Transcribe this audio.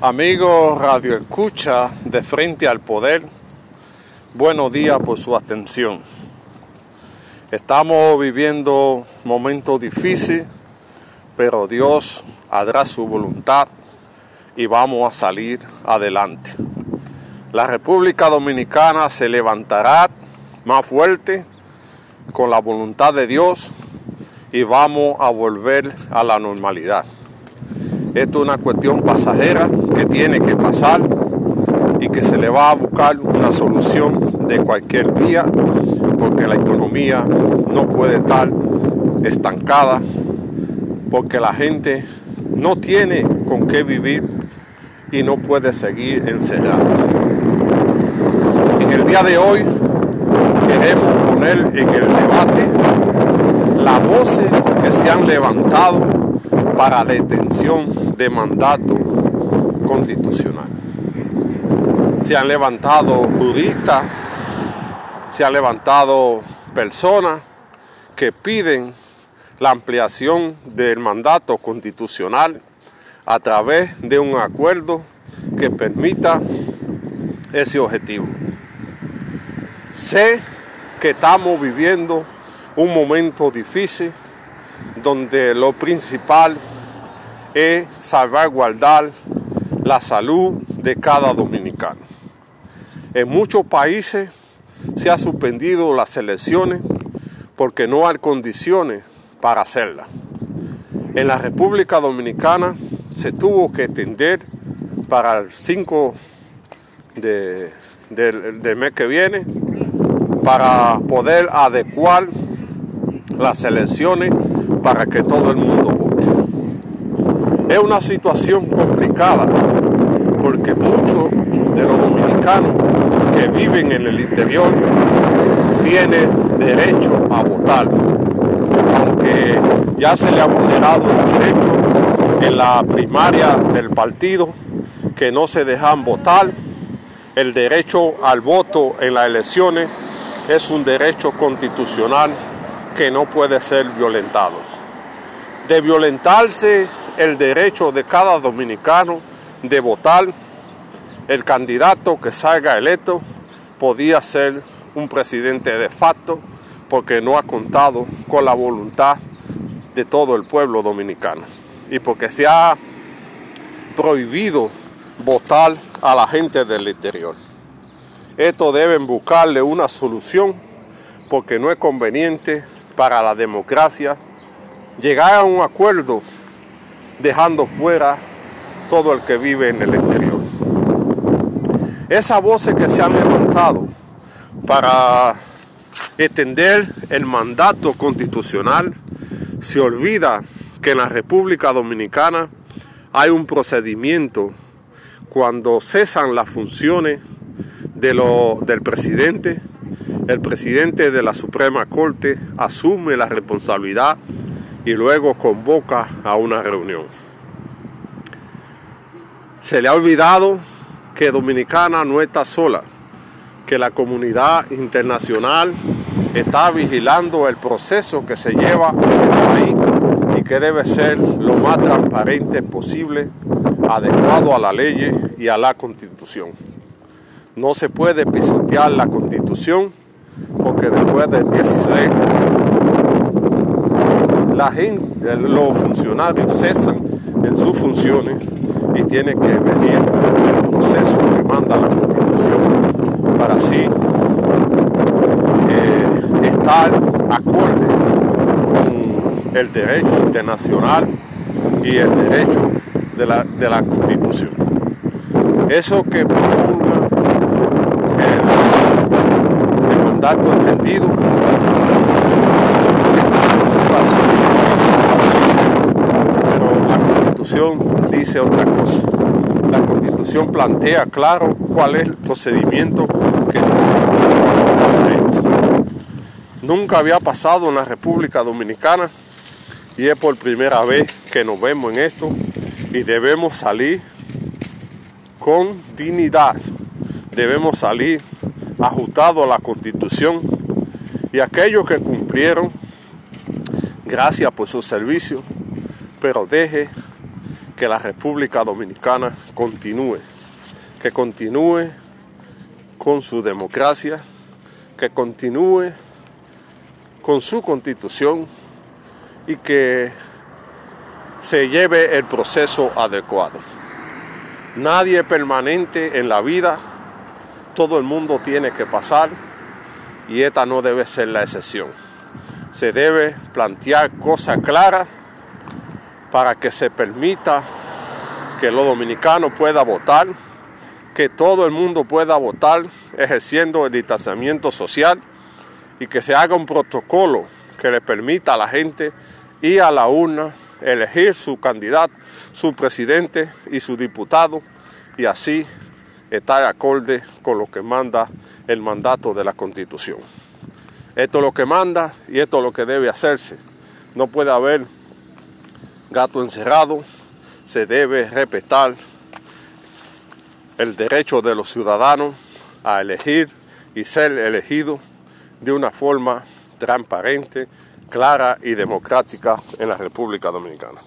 Amigos Radio Escucha de Frente al Poder, buenos días por su atención. Estamos viviendo momentos difíciles, pero Dios hará su voluntad y vamos a salir adelante. La República Dominicana se levantará más fuerte con la voluntad de Dios y vamos a volver a la normalidad. Esto es una cuestión pasajera que tiene que pasar y que se le va a buscar una solución de cualquier vía porque la economía no puede estar estancada porque la gente no tiene con qué vivir y no puede seguir encerrada. En el día de hoy queremos poner en el debate las voces que se han levantado para detención de mandato constitucional. Se han levantado juristas, se han levantado personas que piden la ampliación del mandato constitucional a través de un acuerdo que permita ese objetivo. Sé que estamos viviendo un momento difícil donde lo principal es salvaguardar la salud de cada dominicano. En muchos países se han suspendido las elecciones porque no hay condiciones para hacerlas. En la República Dominicana se tuvo que extender para el 5 de, del mes que viene para poder adecuar las elecciones para que todo el mundo vote. Es una situación complicada porque muchos de los dominicanos que viven en el interior tienen derecho a votar, aunque ya se le ha vulnerado el derecho en la primaria del partido que no se dejan votar. El derecho al voto en las elecciones es un derecho constitucional que no puede ser violentado. De violentarse el derecho de cada dominicano de votar, el candidato que salga electo podía ser un presidente de facto porque no ha contado con la voluntad de todo el pueblo dominicano y porque se ha prohibido votar a la gente del interior. Esto deben buscarle una solución porque no es conveniente para la democracia, llegar a un acuerdo dejando fuera todo el que vive en el exterior. Esas voces que se han levantado para extender el mandato constitucional, se olvida que en la República Dominicana hay un procedimiento cuando cesan las funciones del presidente el presidente de la Suprema Corte asume la responsabilidad y luego convoca a una reunión. Se le ha olvidado que Dominicana no está sola, que la comunidad internacional está vigilando el proceso que se lleva en el país y que debe ser lo más transparente posible, adecuado a la ley y a la constitución. No se puede pisotear la constitución porque después del 16 los funcionarios cesan en sus funciones y tiene que venir el proceso que manda la constitución para así eh, estar acorde con el derecho internacional y el derecho de la, de la constitución. Eso que mandato entendido pero la dice otra cosa. La constitución plantea claro cuál es el procedimiento que pasa esto. Nunca había pasado en la República Dominicana y es por primera vez que nos vemos en esto y debemos salir con dignidad. Debemos salir ajustado a la constitución y aquellos que cumplieron, gracias por su servicio, pero deje que la República Dominicana continúe, que continúe con su democracia, que continúe con su constitución y que se lleve el proceso adecuado. Nadie permanente en la vida, todo el mundo tiene que pasar y esta no debe ser la excepción. Se debe plantear cosas claras para que se permita que los dominicanos puedan votar, que todo el mundo pueda votar ejerciendo el distanciamiento social y que se haga un protocolo que le permita a la gente ir a la urna, elegir su candidato, su presidente y su diputado y así estar acorde con lo que manda el mandato de la Constitución. Esto es lo que manda y esto es lo que debe hacerse. No puede haber gato encerrado, se debe respetar el derecho de los ciudadanos a elegir y ser elegidos de una forma transparente, clara y democrática en la República Dominicana.